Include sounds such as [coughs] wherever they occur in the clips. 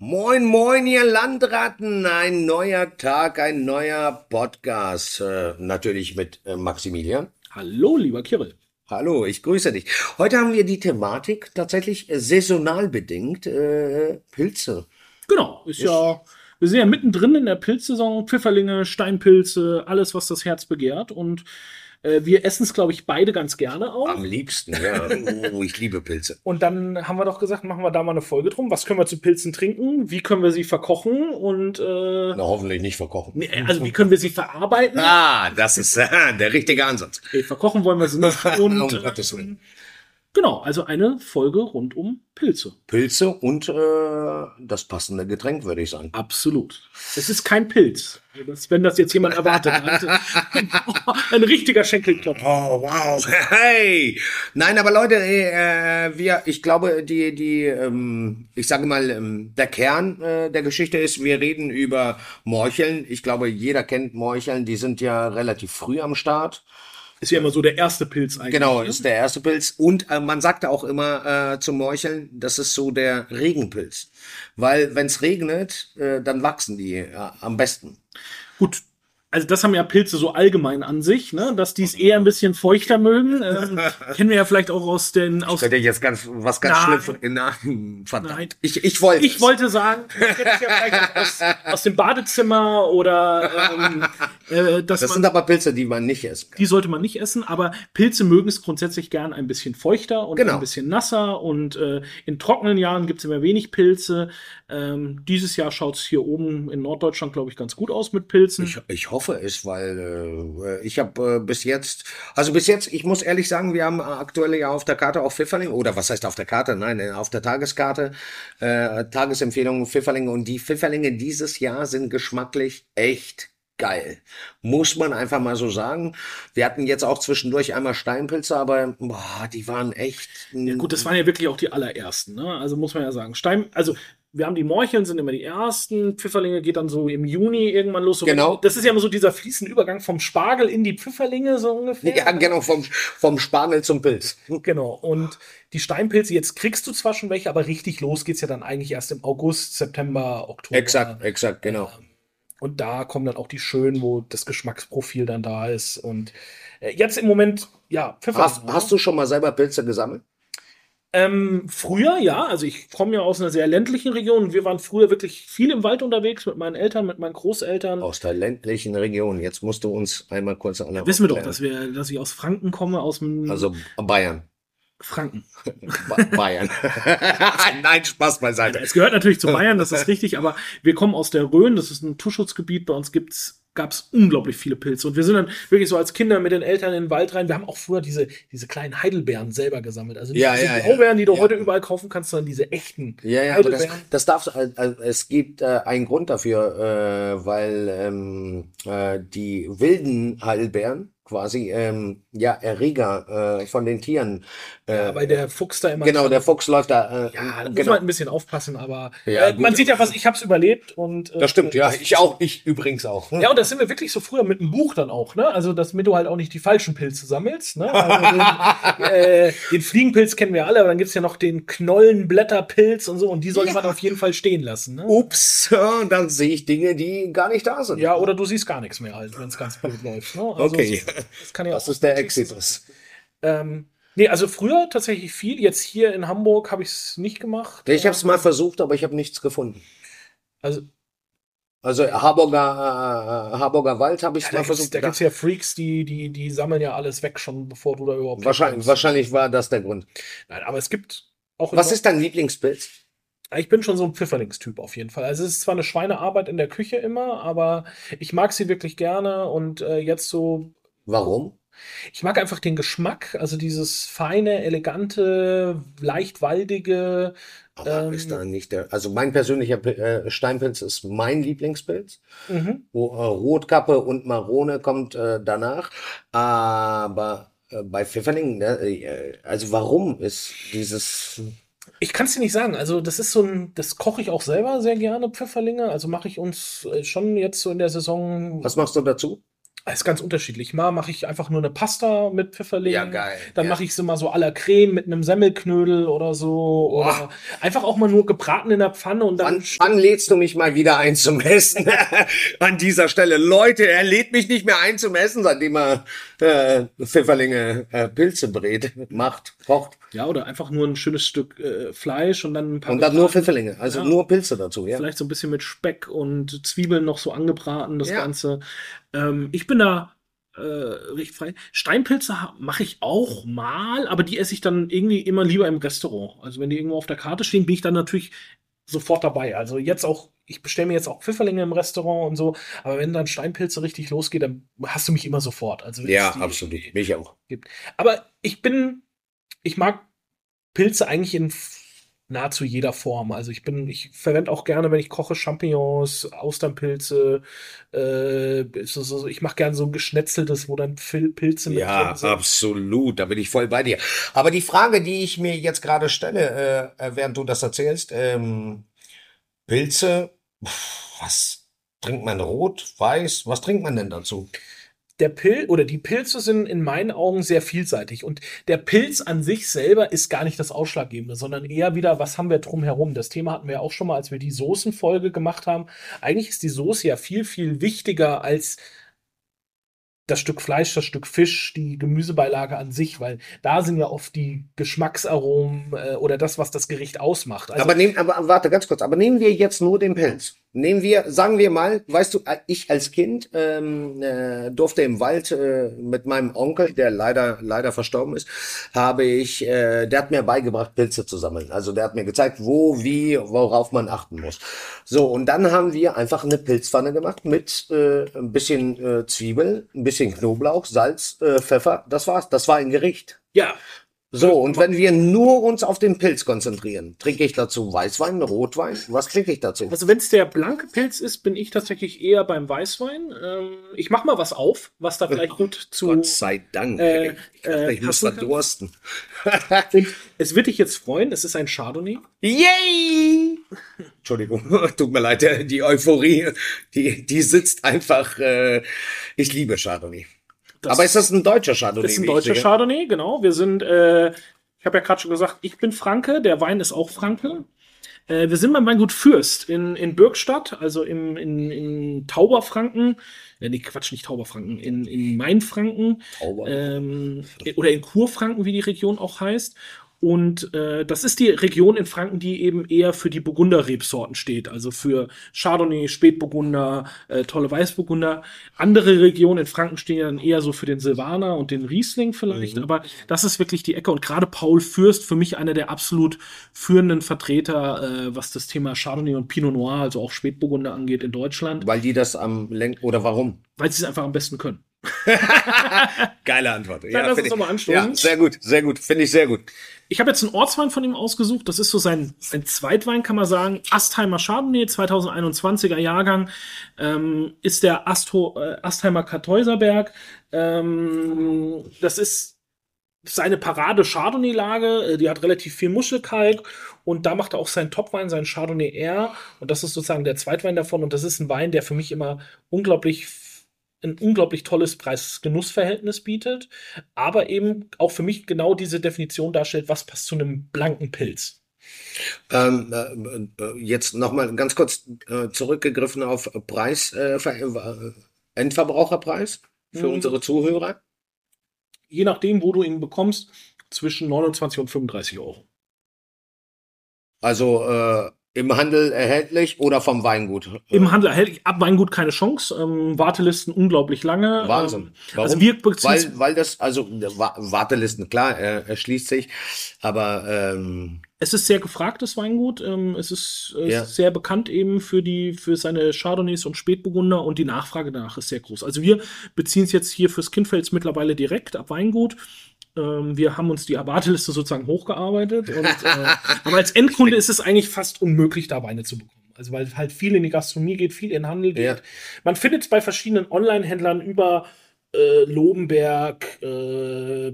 Moin, moin, ihr Landratten. Ein neuer Tag, ein neuer Podcast. Äh, natürlich mit äh, Maximilian. Hallo, lieber Kirill. Hallo, ich grüße dich. Heute haben wir die Thematik tatsächlich äh, saisonal bedingt, äh, Pilze. Genau, ist ja, wir sind ja mittendrin in der Pilzsaison. Pfifferlinge, Steinpilze, alles, was das Herz begehrt. Und äh, wir essen es, glaube ich, beide ganz gerne auch. Am liebsten, ja. Oh, ich liebe Pilze. [laughs] Und dann haben wir doch gesagt, machen wir da mal eine Folge drum. Was können wir zu Pilzen trinken? Wie können wir sie verkochen? Und äh, Na, hoffentlich nicht verkochen. nee, also wie können wir sie verarbeiten? Ah, das ist äh, [laughs] der richtige Ansatz. Okay, verkochen wollen wir sie nicht. [laughs] Und, Um Gottes Willen. Genau, also eine Folge rund um Pilze. Pilze und äh, das passende Getränk, würde ich sagen. Absolut. Es ist kein Pilz. Das, wenn das jetzt jemand erwartet hat. [laughs] Ein richtiger Schenkelklopfer. Oh, wow. [laughs] Hey. Nein, aber Leute, äh, wir, ich glaube, die, die, ähm, ich sage mal, ähm, der Kern äh, der Geschichte ist, wir reden über Morcheln. Ich glaube, jeder kennt Morcheln. Die sind ja relativ früh am Start. Ist ja immer so der erste Pilz eigentlich. Genau, ne? ist der erste Pilz. Und äh, man sagte auch immer äh, zum Morcheln, das ist so der Regenpilz. Weil wenn es regnet, äh, dann wachsen die äh, am besten. Gut. Also das haben ja Pilze so allgemein an sich, ne? dass die es eher ein bisschen feuchter mögen. Ähm, [laughs] kennen wir ja vielleicht auch aus den aus. Ich jetzt ganz was ganz Nein. schlimm in Nein, verdammt. Nein. Ich, ich wollte. Ich wollte sagen, [laughs] das ja vielleicht aus, aus dem Badezimmer oder ähm, [laughs] äh, dass Das man sind aber Pilze, die man nicht essen kann. Die sollte man nicht essen, aber Pilze mögen es grundsätzlich gern ein bisschen feuchter und Genau. ein bisschen nasser. Und äh, in trockenen Jahren gibt es immer wenig Pilze. Ähm, dieses Jahr schaut es hier oben in Norddeutschland, glaube ich, ganz gut aus mit Pilzen. Ich, ich hoffe es, weil äh, ich habe äh, bis jetzt, also bis jetzt, ich muss ehrlich sagen, wir haben aktuell ja auf der Karte auch Pfifferling, oder was heißt auf der Karte? Nein, äh, auf der Tageskarte, äh, Tagesempfehlungen Pfifferlinge. Und die Pfifferlinge dieses Jahr sind geschmacklich echt geil. Muss man einfach mal so sagen. Wir hatten jetzt auch zwischendurch einmal Steinpilze, aber boah, die waren echt. ja, gut, das waren ja wirklich auch die allerersten. Ne? Also muss man ja sagen. Stein, also wir haben die Morcheln, sind immer die ersten. Pfifferlinge geht dann so im Juni irgendwann los. So Genau. Das ist ja immer so dieser fließende Übergang vom Spargel in die Pfifferlinge, so ungefähr. Ja, genau, vom, vom Spargel zum Pilz. [laughs] Genau. Und die Steinpilze, jetzt kriegst du zwar schon welche, aber richtig los geht's ja dann eigentlich erst im August, September, Oktober. Exakt, exakt, genau. Und da kommen dann auch die schönen, wo das Geschmacksprofil dann da ist. Und äh, jetzt im Moment, ja, Pfeffer. Hast, hast du schon mal selber Pilze gesammelt? Ähm, früher, ja, also ich komme ja aus einer sehr ländlichen Region. Wir waren früher wirklich viel im Wald unterwegs mit meinen Eltern, mit meinen Großeltern. Aus der ländlichen Region. Jetzt musst du uns einmal kurz alle Wissen wir doch, dass, wir, dass ich aus Franken komme, aus dem Also Bayern. Franken. [laughs] Ba Bayern. [laughs] Nein, Spaß beiseite. Es gehört natürlich zu [laughs] Bayern, das ist richtig, aber wir kommen aus der Rhön, das ist ein Naturschutzgebiet. Bei uns gibt's gab es unglaublich viele Pilze. Und wir sind dann wirklich so als Kinder mit den Eltern in den Wald rein. Wir haben auch früher diese, diese kleinen Heidelbeeren selber gesammelt. Also nicht Ja, diese ja, ja. Blaubeeren, die du Ja. heute überall kaufen kannst, sondern diese echten Ja, ja, aber das, das darf, äh, äh, es gibt äh, einen Grund dafür, äh, weil ähm, äh, die wilden Heidelbeeren quasi ähm, ja Erreger äh, von den Tieren. Äh, weil der Fuchs da immer. genau, der Fuchs läuft da. Äh, Ja, da muss genau. man ein bisschen aufpassen, aber Ja, äh, man gut. sieht ja was, ich hab's überlebt und äh, Das stimmt, ja, ich auch, ich übrigens auch. Ja, und das sind wir wirklich so früher mit einem Buch dann auch, ne? Also, dass damit du halt auch nicht die falschen Pilze sammelst, ne? Also den, [laughs] äh, den Fliegenpilz kennen wir alle, aber dann gibt's ja noch den Knollenblätterpilz und so, und die sollte man auf jeden Fall stehen lassen, ne? Ups, ja, dann sehe ich Dinge, die gar nicht da sind. Ja, oder du siehst gar nichts mehr halt, wenn es ganz blöd läuft. Ne? Also, Okay. Das kann ja Das auch. ist der Exitus. Ähm, nee, also früher tatsächlich viel. Jetzt hier in Hamburg habe ich es nicht gemacht. Ich habe es mal versucht, aber ich habe nichts gefunden. Also, Also Harburger, äh, Harburger Wald habe ich ja, mal versucht. da gibt's ja Freaks, die, die, die sammeln ja alles weg schon, bevor du da überhaupt. wahrscheinlich, wahrscheinlich war das der Grund. Nein, aber es gibt auch. Was ist dein Lieblingspilz? Ich bin schon so ein Pfifferlingstyp auf jeden Fall. Also es ist zwar eine Schweinearbeit in der Küche immer, aber ich mag sie wirklich gerne und äh, jetzt so, Warum? ich mag einfach den Geschmack, also dieses feine, elegante, leicht waldige. Aber Ähm, ist da nicht der, also mein persönlicher äh, Steinpilz ist mein Lieblingspilz. Mhm. Wo, äh, Rotkappe und Marone kommt äh, danach. Aber äh, bei Pfifferling, ne, äh, also warum ist dieses Ich kann es dir nicht sagen. Also das ist so ein, das koche ich auch selber sehr gerne, Pfifferlinge. Also mache ich uns schon jetzt so in der Saison. Was machst du dazu? Ist ganz unterschiedlich. Mal mache ich einfach nur eine Pasta mit Pfifferling. Ja, geil. Dann Ja. mache ich sie mal so à la Creme mit einem Semmelknödel oder so. Oder Boah. einfach auch mal nur gebraten in der Pfanne und dann. Wann, wann lädst du mich mal wieder ein zum Essen? [laughs] An dieser Stelle. Leute, er lädt mich nicht mehr ein zum Essen, seitdem er äh, Pfifferlinge äh, Pilze brät, macht, kocht. Ja, oder einfach nur ein schönes Stück äh, Fleisch und dann ein paar Und dann nur gebratene- Pfifferlinge, also Ja. nur Pilze dazu, ja. Vielleicht so ein bisschen mit Speck und Zwiebeln noch so angebraten, das Ja. Ganze. Ähm, ich bin da äh, recht frei. Steinpilze mache ich auch mal, aber die esse ich dann irgendwie immer lieber im Restaurant. Also wenn die irgendwo auf der Karte stehen, bin ich dann natürlich sofort dabei. Also jetzt auch, ich bestelle mir jetzt auch Pfifferlinge im Restaurant und so, aber wenn dann Steinpilze richtig losgeht, dann hast du mich immer sofort. Also Ja, absolut. Mich auch. Gibt. Aber ich bin, ich mag Pilze eigentlich in nahezu jeder Form. Also ich bin, ich verwende auch gerne, wenn ich koche, Champignons, Austernpilze. Äh, so, so, ich mache gerne so ein geschnetzeltes, wo dann Pil Pilze mit Ja, drin sind. absolut. Da bin ich voll bei dir. Aber die Frage, die ich mir jetzt gerade stelle, äh, äh, während du das erzählst, ähm, Pilze, was trinkt man rot, weiß? Was trinkt man denn dazu? Der Pil oder die Pilze sind in meinen Augen sehr vielseitig und der Pilz an sich selber ist gar nicht das Ausschlaggebende, sondern eher wieder, was haben wir drumherum? Das Thema hatten wir auch schon mal, als wir die Soßenfolge gemacht haben. Eigentlich ist die Soße ja viel, viel wichtiger als das Stück Fleisch, das Stück Fisch, die Gemüsebeilage an sich, weil da sind ja oft die Geschmacksaromen äh, oder das, was das Gericht ausmacht. Also, aber nehmen, aber warte ganz kurz. Aber nehmen wir jetzt nur den Pilz. Nehmen wir, sagen wir mal, weißt du, äh, ich als Kind ähm, äh, durfte im Wald äh, mit meinem Onkel, der leider leider verstorben ist, habe ich, äh, der hat mir beigebracht, Pilze zu sammeln. Also der hat mir gezeigt, wo, wie, worauf man achten muss. So und dann haben wir einfach eine Pilzpfanne gemacht mit äh, ein bisschen äh, Zwiebel, ein bisschen Knoblauch, Salz, äh, Pfeffer. Das war's. Das war ein Gericht. ja, So, und wenn wir nur uns auf den Pilz konzentrieren, trinke ich dazu Weißwein, Rotwein? Was trinke ich dazu? Also wenn es der blanke Pilz ist, bin ich tatsächlich eher beim Weißwein. Ähm, ich mache mal was auf, was da vielleicht gut [laughs] zu. Gott sei Dank. Äh, ich dachte, äh, ich muss verdursten. [laughs] Es wird dich jetzt freuen, es ist ein Chardonnay. Yay! Entschuldigung, [laughs] tut mir leid, die Euphorie, die, die sitzt einfach, äh, ich liebe Chardonnay. Das- Aber ist das ein deutscher Chardonnay? Das ist ein deutscher? Chardonnay, genau. Wir sind, äh, ich habe ja gerade schon gesagt, ich bin Franke, der Wein ist auch Franke. Äh, wir sind beim Weingut Fürst in, in Birkstadt, also im, in, in Tauberfranken. Äh, nee, Quatsch, nicht Tauberfranken, in, in Mainfranken. Tauber. Ähm, oder in Kurfranken, wie die Region auch heißt. Und äh, das ist die Region in Franken, die eben eher für die Burgunder-Rebsorten steht. Also für Chardonnay, Spätburgunder, äh, tolle Weißburgunder. Andere Regionen in Franken stehen ja dann eher so für den Silvaner und den Riesling vielleicht. Aber das ist wirklich die Ecke. Und gerade Paul Fürst, für mich einer der absolut führenden Vertreter, äh, was das Thema Chardonnay und Pinot Noir, also auch Spätburgunder angeht in Deutschland, Weil die das am Lenk oder warum? weil sie es einfach am besten können. [laughs] Geile Antwort. Dann lass uns ich- doch mal anstoßen. Ja, sehr gut, sehr gut, finde ich sehr gut. Ich habe jetzt einen Ortswein von ihm ausgesucht. Das ist so sein, sein Zweitwein, kann man sagen. Astheimer Chardonnay, 2021er Jahrgang. Ähm, ist der Astro, äh, Astheimer Kartäuserberg. Ähm, das ist seine Parade Chardonnay-Lage. Äh, Die hat relativ viel Muschelkalk. Und da macht er auch seinen Topwein, seinen Chardonnay R. Und das ist sozusagen der Zweitwein davon. Und das ist ein Wein, der für mich immer unglaublich ein unglaublich tolles Preis-Genuss-Verhältnis bietet, aber eben auch für mich genau diese Definition darstellt, was passt zu einem blanken Pilz. Ähm, äh, äh, jetzt nochmal ganz kurz äh, zurückgegriffen auf Preis, äh, äh, Endverbraucherpreis für Mhm. unsere Zuhörer. Je nachdem, wo du ihn bekommst, zwischen 29 und 35 Euro. Also äh, im Handel erhältlich oder vom Weingut. Im Handel erhält ich ab Weingut keine Chance. Ähm, Wartelisten unglaublich lange. Wahnsinn. Ähm, Warum? Also wir beziehen weil, weil das, also Wa- Wartelisten, klar, er, erschließt sich, aber ähm, Es ist sehr gefragtes Weingut. Ähm, es ist, es Ja. ist sehr bekannt eben für die für seine Chardonnays und Spätburgunder und die Nachfrage danach ist sehr groß. Also wir beziehen es jetzt hier fürs Kindfels mittlerweile direkt ab Weingut. Ähm, wir haben uns die Warteliste sozusagen hochgearbeitet. Und, äh, [laughs] aber als Endkunde ist es eigentlich fast unmöglich, da Weine zu bekommen. Also weil halt viel in die Gastronomie geht, viel in den Handel geht. Ja. Man findet es bei verschiedenen Online-Händlern über äh, Lobenberg, äh,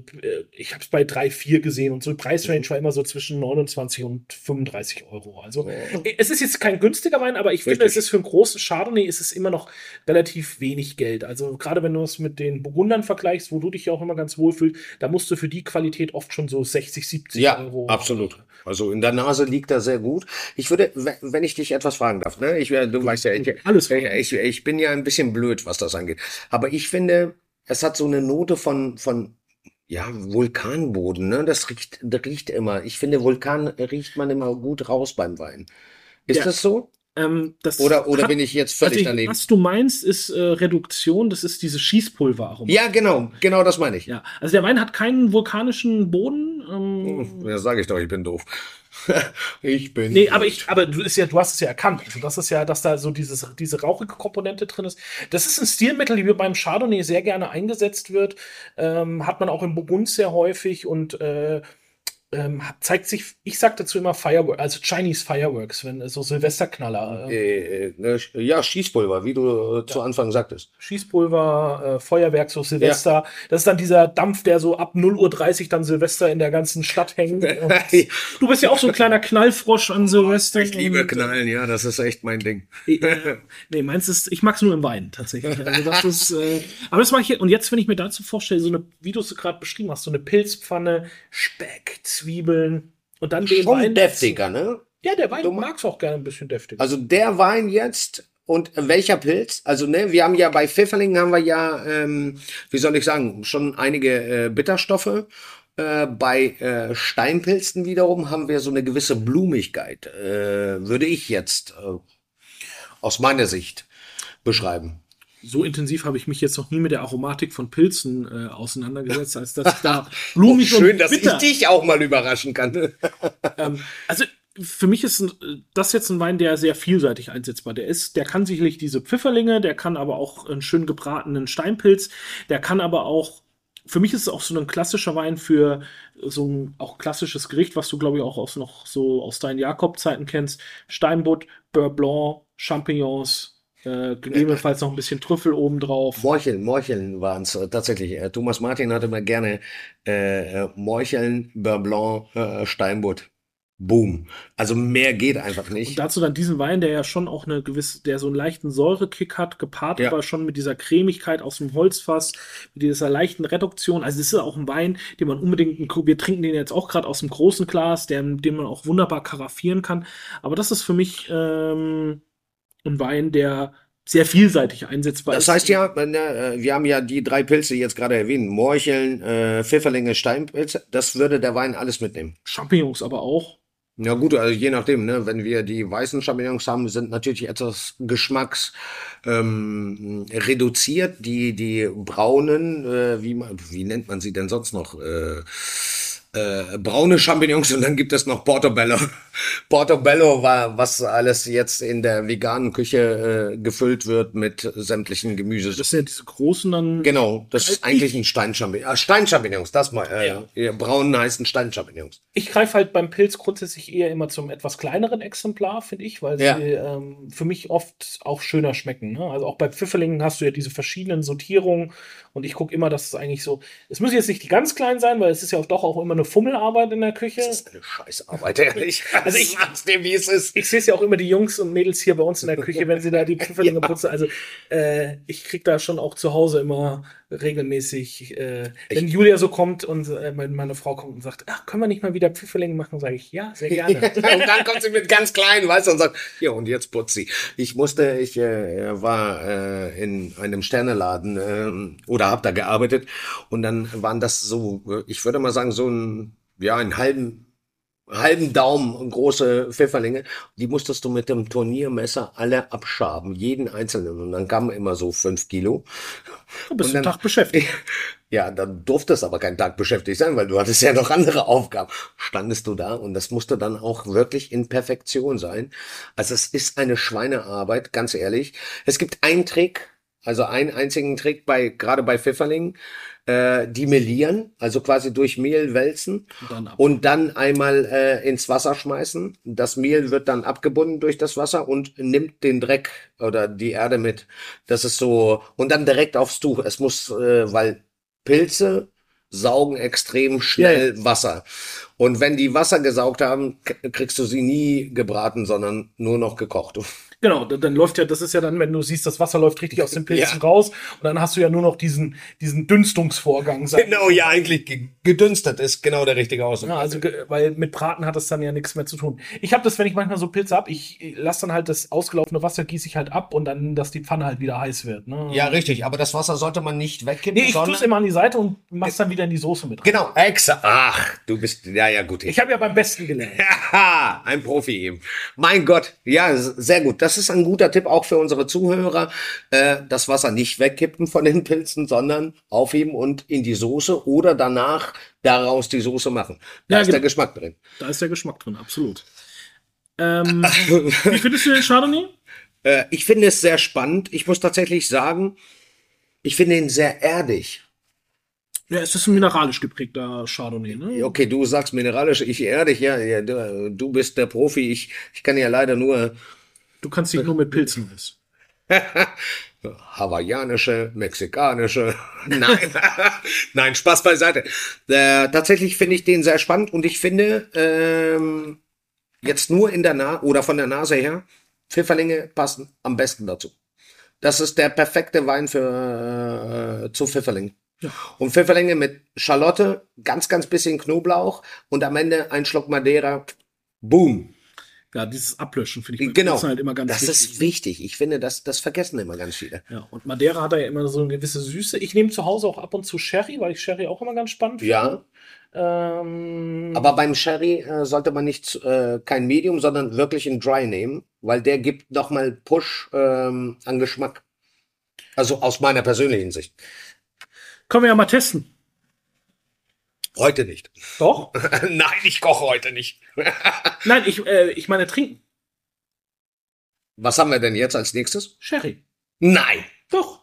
ich habe es bei 3, 4 gesehen und so die Preisrange war immer so zwischen 29 und 35 Euro. Also äh, es ist jetzt kein günstiger Wein, aber ich finde, es ist für einen großen Chardonnay ist es immer noch relativ wenig Geld. Also gerade wenn du es mit den Burgundern vergleichst, wo du dich ja auch immer ganz wohl fühlst, da musst du für die Qualität oft schon so 60, 70 Ja, Euro. absolut. Also in der Nase liegt er sehr gut. Ich würde, we- wenn ich dich etwas fragen darf, ne? Ich, wär- du weißt ja, ich, Alles. ich, ich bin ja ein bisschen blöd, was das angeht. Aber ich finde, es hat so eine Note von, von, ja, Vulkanboden, ne? Das riecht, das riecht immer. Ich finde, Vulkan riecht man immer gut raus beim Wein. Ist Ja. das so? Ähm, Oder, oder hat- bin ich jetzt völlig also daneben? Was du meinst, ist äh, Reduktion, das ist diese Schießpulveraromat. Ja, genau, genau das meine ich. Ja, also der Wein hat keinen vulkanischen Boden. Ähm, Ja, sage ich doch, ich bin doof. [laughs] ich bin. Nee, aber ich, aber du ist ja, du hast es ja erkannt. Also das ist ja, dass da so dieses, diese rauchige Komponente drin ist. Das ist ein Stilmittel, die beim Chardonnay sehr gerne eingesetzt wird. Ähm, hat man auch im Burgund sehr häufig und äh, ähm, zeigt sich, ich sag dazu immer Fireworks, also Chinese Fireworks, wenn so Silvesterknaller. Äh, Äh, äh, ne, ja, Schießpulver, wie du äh, zu Anfang sagtest. Schießpulver, äh, Feuerwerk, so Silvester. Das ist dann dieser Dampf, der so ab 0.30 Uhr dann Silvester in der ganzen Stadt hängt. [laughs] Du bist ja auch so ein kleiner Knallfrosch an Silvester. Ich liebe Und, Knallen, ja, das ist echt mein Ding. [laughs] äh, nee, meins ist, ich mag's nur im Wein, tatsächlich. Also das [laughs] ist, äh, aber das mache ich, und jetzt, wenn ich mir dazu vorstelle, so eine, wie du es gerade beschrieben hast, so eine Pilzpfanne, Speck, Zwiebeln und dann den Schon Wein. deftiger, ne? Ja, der Wein Du mag's auch gerne ein bisschen deftiger. Also der Wein jetzt und welcher Pilz? Also ne, wir haben ja bei Pfifferlingen haben wir ja, ähm, wie soll ich sagen, schon einige äh, Bitterstoffe. Äh, bei äh, Steinpilzen wiederum haben wir so eine gewisse Blumigkeit, äh, würde ich jetzt äh, aus meiner Sicht beschreiben. So intensiv habe ich mich jetzt noch nie mit der Aromatik von Pilzen äh, auseinandergesetzt, als dass ich da blumig Schön, und dass bitter. ich dich auch mal überraschen kann. [laughs] Ähm, also für mich ist das jetzt ein Wein, der sehr vielseitig einsetzbar. Der ist, der kann sicherlich diese Pfifferlinge, der kann aber auch einen schön gebratenen Steinpilz, der kann aber auch für mich ist es auch so ein klassischer Wein für so ein auch klassisches Gericht, was du glaube ich auch aus noch so aus deinen Jakob-Zeiten kennst. Steinbutt, Beurre Blanc, Champignons, äh, gegebenenfalls noch ein bisschen Trüffel obendrauf. Morcheln, Morcheln waren es äh, tatsächlich. Äh, Thomas Martin hatte immer gerne äh, äh, Morcheln, Beurre Blanc, äh, Steinbutt. Boom. Also mehr geht einfach Und nicht. dazu dann diesen Wein, der ja schon auch eine gewisse, der so einen leichten Säurekick hat, gepaart Ja. aber schon mit dieser Cremigkeit aus dem Holzfass, mit dieser leichten Reduktion. Also es ist auch ein Wein, den man unbedingt, wir trinken den jetzt auch gerade aus dem großen Glas, der, den man auch wunderbar karaffieren kann. Aber das ist für mich ähm, ein Wein, der sehr vielseitig einsetzbar Das ist. heißt ja, äh, wir haben ja die drei Pilze jetzt gerade erwähnt. Morcheln, äh, Pfifferlinge, Steinpilze. Das würde der Wein alles mitnehmen. Champignons aber auch. Ja gut, also je nachdem, ne? Wenn wir die weißen Champignons haben, sind natürlich etwas geschmacks ähm, reduziert. Die die braunen, äh, wie wie nennt man sie denn sonst noch? Äh, äh, braune Champignons und dann gibt es noch Portobello. [laughs] Portobello war, was alles jetzt in der veganen Küche äh, gefüllt wird mit sämtlichen Gemüses. Das sind ja diese großen dann. Genau, das ist Ich- eigentlich ein Steinchampignons. Ah, Steinchampignons, das mal. Äh, Ja. ja. Braunen heißen Steinchampignons. Ich greife halt beim Pilz grundsätzlich eher immer zum etwas kleineren Exemplar, finde ich, weil Ja. sie ähm, für mich oft auch schöner schmecken. Ne? Also auch bei Pfifferlingen hast du ja diese verschiedenen Sortierungen und ich gucke immer, dass es eigentlich so. Es müssen jetzt nicht die ganz kleinen sein, weil es ist ja auch doch auch immer eine Fummelarbeit in der Küche. Das ist eine Scheißarbeit, ehrlich. [laughs] Also ich- sag's dir, wie es ist. Ich sehe es ja auch immer die Jungs und Mädels hier bei uns in der Küche, wenn sie da die Pfifferlinge [laughs] putzen. Also äh, ich krieg da schon auch zu Hause immer regelmäßig, äh, wenn Julia so kommt und äh, meine, meine Frau kommt und sagt, ach, können wir nicht mal wieder Pfifferlinge machen, sage ich, ja, sehr gerne. [laughs] und dann kommt sie mit ganz kleinen, weißt du, und sagt, ja, und jetzt putzt sie. Ich musste, ich äh, war äh, in einem Sterneladen äh, oder hab da gearbeitet und dann waren das so, ich würde mal sagen, so ein, ja, einen halben halben Daumen große Pfifferlinge, die musstest du mit dem Turniermesser alle abschaben, jeden einzelnen. Und dann kamen immer so fünf Kilo. Du bist einen Tag beschäftigt. [laughs] Ja, dann durfte es aber keinen Tag beschäftigt sein, weil du hattest ja noch andere Aufgaben. Standest du da und das musste dann auch wirklich in Perfektion sein. Also es ist eine Schweinearbeit, ganz ehrlich. Es gibt einen Trick, also einen einzigen Trick bei, gerade bei Pfifferlingen, äh, die melieren, also quasi durch Mehl wälzen Und dann und dann einmal äh, ins Wasser schmeißen. Das Mehl wird dann abgebunden durch das Wasser und nimmt den Dreck oder die Erde mit. Das ist so, und dann direkt aufs Tuch. Es muss, äh, weil Pilze saugen extrem schnell Wasser. Und wenn die Wasser gesaugt haben, kriegst du sie nie gebraten, sondern nur noch gekocht. Genau, dann, dann läuft ja, das ist ja dann, wenn du siehst, das Wasser läuft richtig aus den Pilzen [laughs] Ja. raus und dann hast du ja nur noch diesen, diesen Dünstungsvorgang. ich Genau, ja, eigentlich ge- gedünstet ist genau der richtige Ausdruck. Ja, also, weil mit Braten hat das dann ja nichts mehr zu tun. Ich habe das, wenn ich manchmal so Pilze hab, ich lasse dann halt das ausgelaufene Wasser, gieße ich halt ab und dann, dass die Pfanne halt wieder heiß wird. Ne? Ja, richtig, aber das Wasser sollte man nicht wegkippen, Nee, ich tue es immer an die Seite und mach's dann wieder in die Soße mit rein. Genau, exakt. Ach, du bist, ja, ja, gut. Ich habe ja beim Besten gelernt. Haha, [laughs] ein Profi eben. Mein Gott, ja, sehr gut. Das ist ein guter Tipp auch für unsere Zuhörer. Äh, das Wasser nicht wegkippen von den Pilzen, sondern aufheben und in die Soße oder danach daraus die Soße machen. Da Ja, ist der genau. Geschmack drin. Da ist der Geschmack drin, absolut. Ähm, [laughs] wie findest du den Chardonnay? Äh, ich finde es sehr spannend. Ich muss tatsächlich sagen, ich finde ihn sehr erdig. Ja, es ist ein mineralisch geprägter Chardonnay, ne? Okay, du sagst mineralisch, ich erdig, ja, ja du, du bist der Profi. Ich, ich kann ja leider nur Du kannst dich nur mit Pilzen essen. [laughs] hawaiianische, mexikanische. [laughs] Nein, [laughs] nein, Spaß beiseite. Äh, tatsächlich finde ich den sehr spannend und ich finde ähm, jetzt nur in der Nase oder von der Nase her, Pfifferlinge passen am besten dazu. Das ist der perfekte Wein für äh, zu Pfifferling. Ja. Und Pfifferlinge mit Schalotte, ganz, ganz bisschen Knoblauch und am Ende ein Schluck Madeira. Boom. Ja, dieses Ablöschen finde ich Genau. Pilzen halt immer ganz das wichtig. ist wichtig. Ich finde, das, das vergessen immer ganz viele. Ja, und Madeira hat da ja immer so eine gewisse Süße. Ich nehme zu Hause auch ab und zu Sherry, weil ich Sherry auch immer ganz spannend Ja. Ähm, Aber beim Sherry äh, sollte man nicht äh, kein Medium, sondern wirklich ein Dry nehmen, weil der gibt nochmal Push ähm, an Geschmack. Also aus meiner persönlichen Sicht. können wir ja mal testen. Heute nicht. Doch? [laughs] Nein, ich koche heute nicht. [laughs] Nein, ich, äh, ich meine trinken. Was haben wir denn jetzt als nächstes? Sherry. Nein. Doch.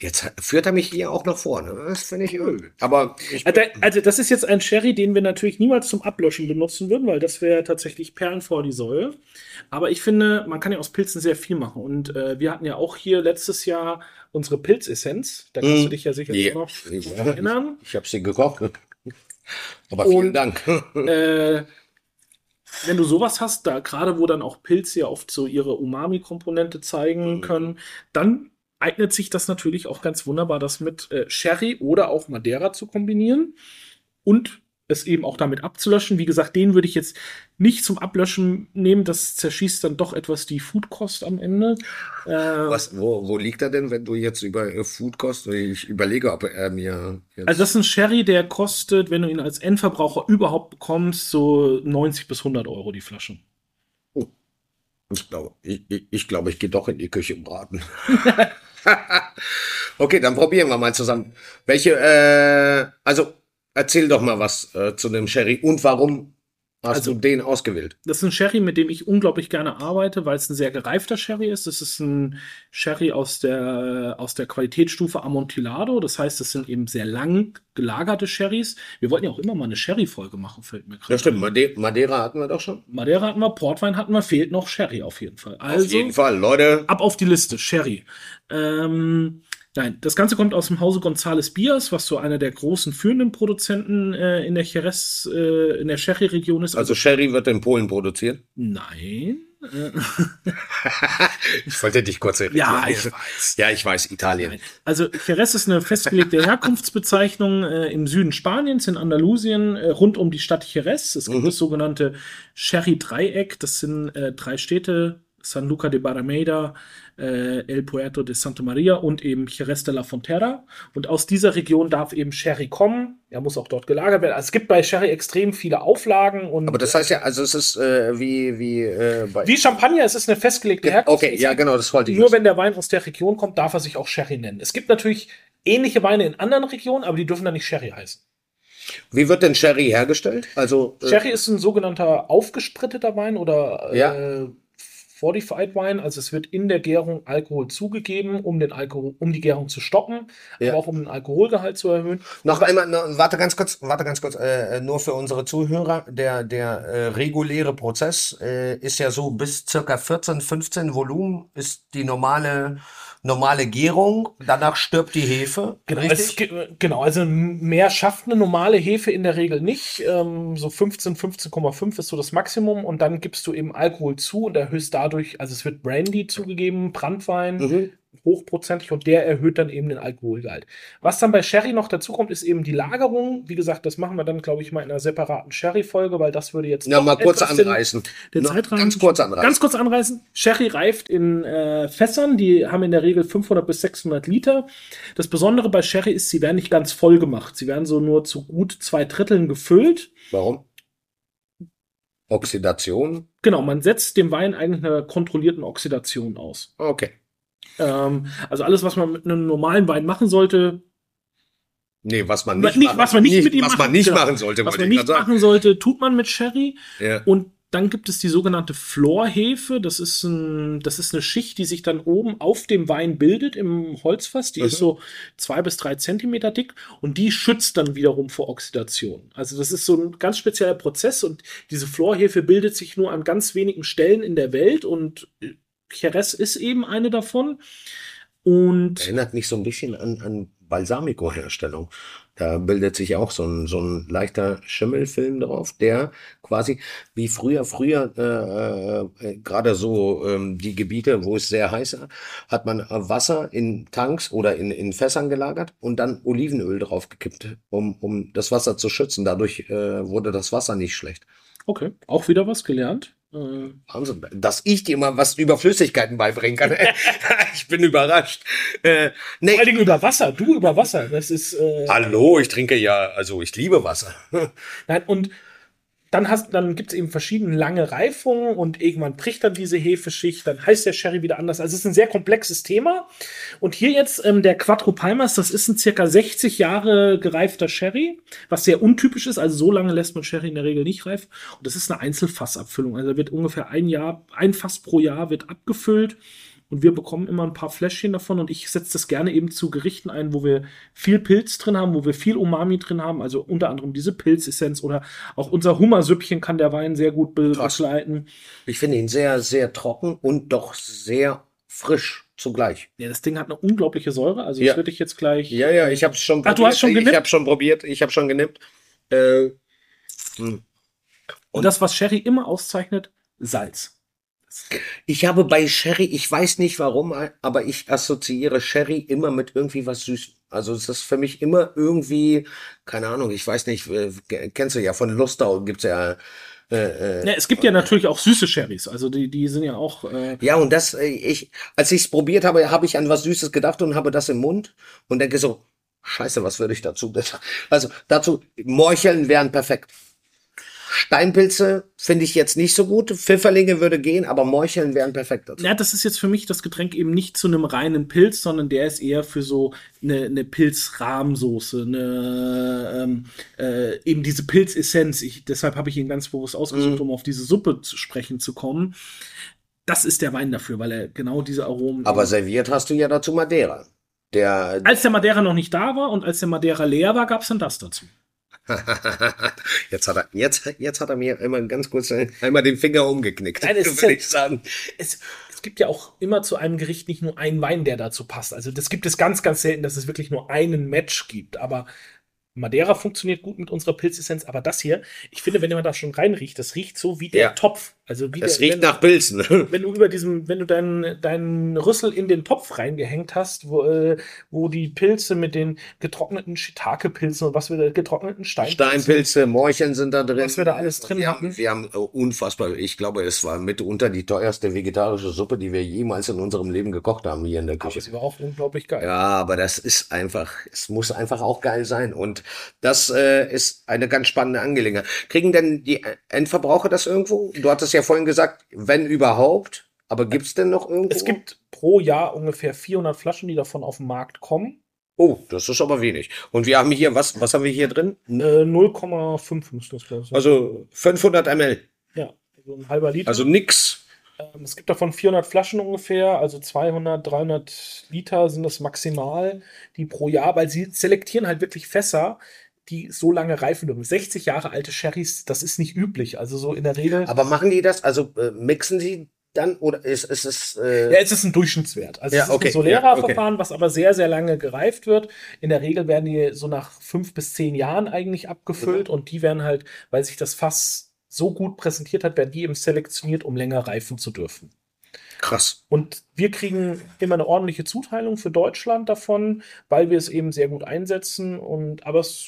Jetzt führt er mich hier auch nach vorne. Das finde ich öl. Aber ich, Also, also das ist jetzt ein Sherry, den wir natürlich niemals zum Ablöschen benutzen würden, weil das wäre tatsächlich Perlen vor die Säule. Aber ich finde, man kann ja aus Pilzen sehr viel machen. Und äh, wir hatten ja auch hier letztes Jahr unsere Pilzessenz. Da kannst Mm. du dich ja sicherlich Ja. noch [laughs] erinnern. ich habe sie gekocht. Aber vielen Und- Dank. äh, wenn du sowas hast, da gerade wo dann auch Pilze ja oft so ihre Umami-Komponente zeigen Mhm. können, dann eignet sich das natürlich auch ganz wunderbar, das mit äh, Sherry oder auch Madeira zu kombinieren und es eben auch damit abzulöschen. Wie gesagt, den würde ich jetzt nicht zum Ablöschen nehmen. Das zerschießt dann doch etwas die Foodkost am Ende. Äh, Was, wo, wo liegt er denn, wenn du jetzt über äh, Food kostet? Ich überlege, ob er mir jetzt also das ist ein Sherry, der kostet, wenn du ihn als Endverbraucher überhaupt bekommst, so 90 bis 100 Euro die Flasche. Ich glaube, ich, ich, ich, glaube, ich gehe doch in die Küche und braten. [laughs] [laughs] okay, dann probieren wir mal zusammen. Welche, äh, also erzähl doch mal was äh, zu dem Sherry und warum hast Also- du den ausgewählt? Das ist ein Sherry, mit dem ich unglaublich gerne arbeite, weil es ein sehr gereifter Sherry ist. Das ist ein Sherry aus der, aus der Qualitätsstufe Amontillado. Das heißt, es sind eben sehr lang gelagerte Sherrys. Wir wollten ja auch immer mal eine Sherry-Folge machen, fällt mir gerade. Ja, stimmt. Made Madeira hatten wir doch schon. Madeira hatten wir, Portwein hatten wir, fehlt noch Sherry auf jeden Fall. Also, Auf jeden Fall, Leute. ab auf die Liste, Sherry. Ähm, nein, das Ganze kommt aus dem Hause Gonzales Bias, was so einer der großen führenden Produzenten äh, in der Jerez, äh, in der Sherry-Region ist. Also Sherry wird in Polen produziert. nein. [laughs] Ich wollte dich kurz erinnern. ja, ich weiß. Ja, ich weiß, Italien. Also Jerez ist eine festgelegte Herkunftsbezeichnung äh, im Süden Spaniens, in Andalusien, äh, rund um die Stadt Jerez. Es gibt Mhm. das sogenannte Sherry-Dreieck. Das sind äh, drei Städte, San Luca de Barrameda, äh, El Puerto de Santa Maria und eben Jerez de la Frontera. Und aus dieser Region darf eben Sherry kommen. Er muss auch dort gelagert werden. Also es gibt bei Sherry extrem viele Auflagen. Und Aber das heißt ja, also es ist äh, wie, wie äh, bei. wie Champagner, es ist eine festgelegte okay, Herkunftsbezeichnung. ja, genau, das wollte ich. Nur wissen. wenn der Wein aus der Region kommt, darf er sich auch Sherry nennen. Es gibt natürlich ähnliche Weine in anderen Regionen, aber die dürfen dann nicht Sherry heißen. Wie wird denn Sherry hergestellt? Also äh, Sherry ist ein sogenannter aufgespritteter Wein oder Ja. äh, Fortified Wine, also es wird in der Gärung Alkohol zugegeben, um den Alkohol, um die Gärung zu stoppen, Ja. aber auch um den Alkoholgehalt zu erhöhen. Noch einmal, no, warte ganz kurz, warte ganz kurz, äh, nur für unsere Zuhörer. Der, der äh, reguläre Prozess äh, ist ja so bis circa 14, 15 Volumen ist die normale, normale Gärung. Danach stirbt die Hefe. Genau, es, ge- genau, also mehr schafft eine normale Hefe in der Regel nicht. Ähm, so 15, 15,5 ist so das Maximum und dann gibst du eben Alkohol zu und erhöhst dadurch, also es wird Brandy zugegeben, Brandwein, Mhm. Hochprozentig und der erhöht dann eben den Alkoholgehalt. Was dann bei Sherry noch dazu kommt, ist eben die Lagerung. Wie gesagt, das machen wir dann, glaube ich, mal in einer separaten Sherry-Folge, weil das würde jetzt Ja, mal kurz den- anreißen. den Zeitrahmen- Ganz kurz anreißen. Ganz kurz anreißen. Sherry reift in äh, Fässern, die haben in der Regel 500 bis 600 Liter. Das Besondere bei Sherry ist, sie werden nicht ganz voll gemacht. Sie werden so nur zu gut zwei Dritteln gefüllt. Warum? Oxidation? Genau, man setzt dem Wein eigentlich einer kontrollierten Oxidation aus. Okay. Ähm, also alles, was man mit einem normalen Wein machen sollte, Nee, was man nicht, nicht- was man nicht mit ihm was machen- man nicht genau. machen sollte, was man ich nicht sagen. machen sollte, tut man mit Sherry. Ja. Und dann gibt es die sogenannte Florhefe. Das ist, ein, das ist eine Schicht, die sich dann oben auf dem Wein bildet im Holzfass. Die Mhm. ist so zwei bis drei Zentimeter dick und die schützt dann wiederum vor Oxidation. Also das ist so ein ganz spezieller Prozess und diese Florhefe bildet sich nur an ganz wenigen Stellen in der Welt und Jerez ist eben eine davon. Und Erinnert mich so ein bisschen an, an Balsamico-Herstellung. Da bildet sich auch so ein, so ein leichter Schimmelfilm drauf, der quasi wie früher, früher, äh, äh, gerade so ähm, die Gebiete, wo es sehr heiß ist, hat man Wasser in Tanks oder in, in Fässern gelagert und dann Olivenöl draufgekippt, um, um das Wasser zu schützen. Dadurch äh, wurde das Wasser nicht schlecht. okay, auch wieder was gelernt. Äh, Wahnsinn, dass ich dir mal was über Flüssigkeiten beibringen kann. [laughs] [laughs] ich bin überrascht. Äh, nee, Vor allen Dingen über Wasser, du über Wasser. Das ist. Äh, Hallo, ich trinke ja, also ich liebe Wasser. [laughs] Nein, und dann, hast, dann gibt es eben verschiedene lange Reifungen und irgendwann bricht dann diese Hefeschicht, dann heißt der Sherry wieder anders. Also es ist ein sehr komplexes Thema. Und hier jetzt ähm, der Quattro Palmas, das ist ein circa 60 Jahre gereifter Sherry, was sehr untypisch ist. Also so lange lässt man Sherry in der Regel nicht reif. Und das ist eine Einzelfassabfüllung. Also da wird ungefähr ein Jahr, ein Fass pro Jahr wird abgefüllt. Und wir bekommen immer ein paar Fläschchen davon und ich setze das gerne eben zu Gerichten ein, wo wir viel Pilz drin haben, wo wir viel Umami drin haben, also unter anderem diese Pilzessenz oder auch unser Hummersüppchen kann der Wein sehr gut be Krass. begleiten. Ich finde ihn sehr, sehr trocken und doch sehr frisch zugleich. Ja, das Ding hat eine unglaubliche Säure, also Ja. das würde ich jetzt gleich. Ja, ja, ich habe es schon Ach, du hast schon Ich genippt? habe schon probiert, ich habe schon genippt. Äh, Und das, was Sherry immer auszeichnet, Salz. Ich habe bei Sherry, ich weiß nicht warum, aber ich assoziiere Sherry immer mit irgendwie was süß. Also es ist für mich immer irgendwie, keine Ahnung, ich weiß nicht, äh, kennst du ja von Lustau gibt's ja äh, äh, Ja, es gibt ja natürlich auch süße Sherrys, also die, die sind ja auch. Äh, Ja, und das, äh, ich, als ich es probiert habe, habe ich an was Süßes gedacht und habe das im Mund und denke so, scheiße, was würde ich dazu? Also dazu, Morcheln wären perfekt. Steinpilze finde ich jetzt nicht so gut. Pfifferlinge würde gehen, aber Morcheln wären perfekt dazu. Ja, das ist jetzt für mich das Getränk eben nicht zu einem reinen Pilz, sondern der ist eher für so eine, eine Pilzrahmsoße, eine ähm, äh, eben diese Pilzessenz. Ich, deshalb habe ich ihn ganz bewusst ausgesucht, Mhm. um auf diese Suppe zu sprechen zu kommen. Das ist der Wein dafür, weil er genau diese Aromen. Aber serviert hast du ja dazu Madeira. Der, als der Madeira noch nicht da war und als der Madeira leer war, gab es dann das dazu. [laughs] jetzt hat er, jetzt, jetzt hat er mir immer ganz kurz einmal den Finger umgeknickt. Nein, es [laughs] würde ich sagen. es, es gibt ja auch immer zu einem Gericht nicht nur einen Wein, der dazu passt. Also das gibt es ganz, ganz selten, dass es wirklich nur einen Match gibt. Aber Madeira funktioniert gut mit unserer Pilzessenz, aber das hier, ich finde, wenn man da schon reinriecht, das riecht so wie der Ja. Topf. Also wie Es der, riecht wenn, nach Pilzen. [laughs] wenn du über diesem, wenn du deinen deinen Rüssel in den Topf reingehängt hast, wo, äh, wo die Pilze mit den getrockneten Shiitake-Pilzen und was wir da getrockneten Steinpilzen. Steinpilze, Morcheln sind da drin. Was wir da alles drin wir hatten. haben. Wir haben äh, unfassbar, ich glaube, es war mitunter die teuerste vegetarische Suppe, die wir jemals in unserem Leben gekocht haben hier in der Aber Küche. sie war auch unglaublich geil. Ja, aber das ist einfach, es muss einfach auch geil sein. Und das äh, ist eine ganz spannende Angelegenheit. Kriegen denn die Endverbraucher das irgendwo? Du hattest ja vorhin gesagt, wenn überhaupt. Aber gibt's denn noch irgendwo? Es gibt pro Jahr ungefähr 400 Flaschen, die davon auf den Markt kommen. Oh, das ist aber wenig. Und wir haben hier, was, was haben wir hier drin? Äh, 0,5 müsste das glaube ich sein. Also 500 ml. ja, so ein halber Liter. Also nix. Ähm, es gibt davon 400 Flaschen ungefähr, also 200, 300 Liter sind das maximal, die pro Jahr, weil sie selektieren halt wirklich Fässer, die so lange reifen dürfen. 60 Jahre alte Sherrys, das ist nicht üblich. Also so in der Regel. Aber machen die das? Also äh, mixen sie dann oder ist, ist es. Äh ja, es ist ein Durchschnittswert. Also Ja, es ist okay, ein Solera-Verfahren, ja, okay. was aber sehr, sehr lange gereift wird. In der Regel werden die so nach fünf bis zehn Jahren eigentlich Mhm. abgefüllt und die werden halt, weil sich das Fass so gut präsentiert hat, werden die eben selektioniert, um länger reifen zu dürfen. krass. Und wir kriegen immer eine ordentliche Zuteilung für Deutschland davon, weil wir es eben sehr gut einsetzen. Und aber es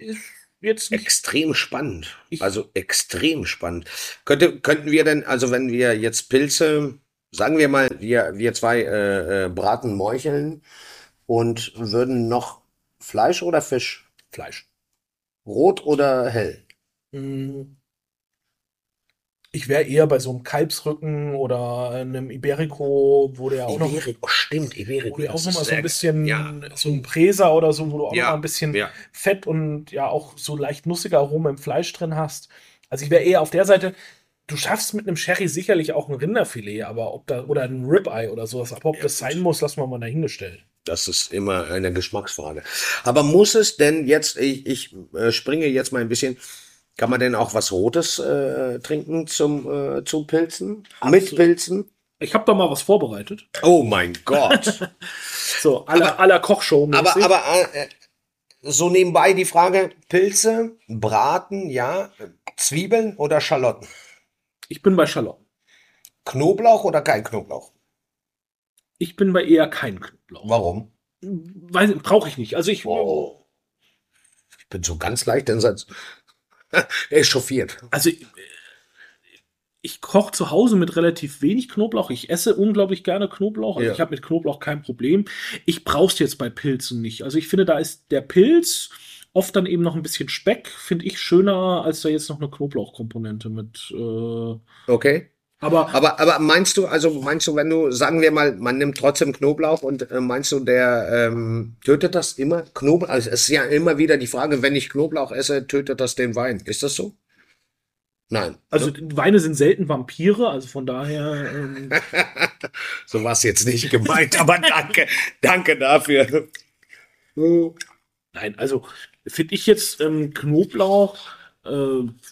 ist jetzt nicht. Extrem spannend. Ich- also extrem spannend. Könnte, könnten wir denn, also wenn wir jetzt Pilze, sagen wir mal, wir, wir zwei äh, äh, braten Morcheln und würden noch Fleisch oder Fisch? Fleisch. Rot oder hell? Mm. Ich wäre eher bei so einem Kalbsrücken oder einem Iberico, wo der auch noch, Iberico, stimmt, Iberico. wo der auch das noch ist mal so ein bisschen, Ja. so ein Präser oder so, wo du auch Ja, noch mal ein bisschen ja. Fett und ja auch so leicht nussige Aromen im Fleisch drin hast. Also ich wäre eher auf der Seite. Du schaffst mit einem Sherry sicherlich auch ein Rinderfilet, aber ob da oder ein Ribeye oder sowas, aber ob Ja, das gut. sein muss, lassen wir mal dahingestellt. Das ist immer eine Geschmacksfrage. Aber muss es denn jetzt, ich, ich äh, springe jetzt mal ein bisschen, kann man denn auch was Rotes äh, trinken zum, äh, zu Pilzen? Mit Absolut. Pilzen? Ich habe da mal was vorbereitet. Oh mein Gott. [laughs] So, aller aller Kochshow. aber aber äh, so nebenbei die Frage, Pilze, Braten, ja, Zwiebeln oder Schalotten? ich bin bei Schalotten. Knoblauch oder kein Knoblauch? Ich bin bei eher kein Knoblauch. Warum? Weil brauche ich nicht. Also ich Wow. Ich bin so ganz leicht den Satz. [laughs] Echauffiert. Also ich, ich koche zu Hause mit relativ wenig Knoblauch. Ich esse unglaublich gerne Knoblauch. Also Ja. ich habe mit Knoblauch kein Problem. Ich brauche es jetzt bei Pilzen nicht. Also ich finde, da ist der Pilz oft dann eben noch ein bisschen Speck, finde ich schöner, als da jetzt noch eine Knoblauchkomponente mit. Äh, Okay. Aber Aber, aber meinst du, also meinst du, wenn du, sagen wir mal, man nimmt trotzdem Knoblauch und äh, meinst du, der ähm, tötet das immer? Knoblauch, also es ist ja immer wieder die Frage, wenn ich Knoblauch esse, tötet das den Wein. Ist das so? Nein. also Weine sind selten Vampire, also von daher. Ähm, [laughs] So war es jetzt nicht gemeint, aber danke, danke dafür. Nein, also finde ich jetzt ähm, Knoblauch, äh,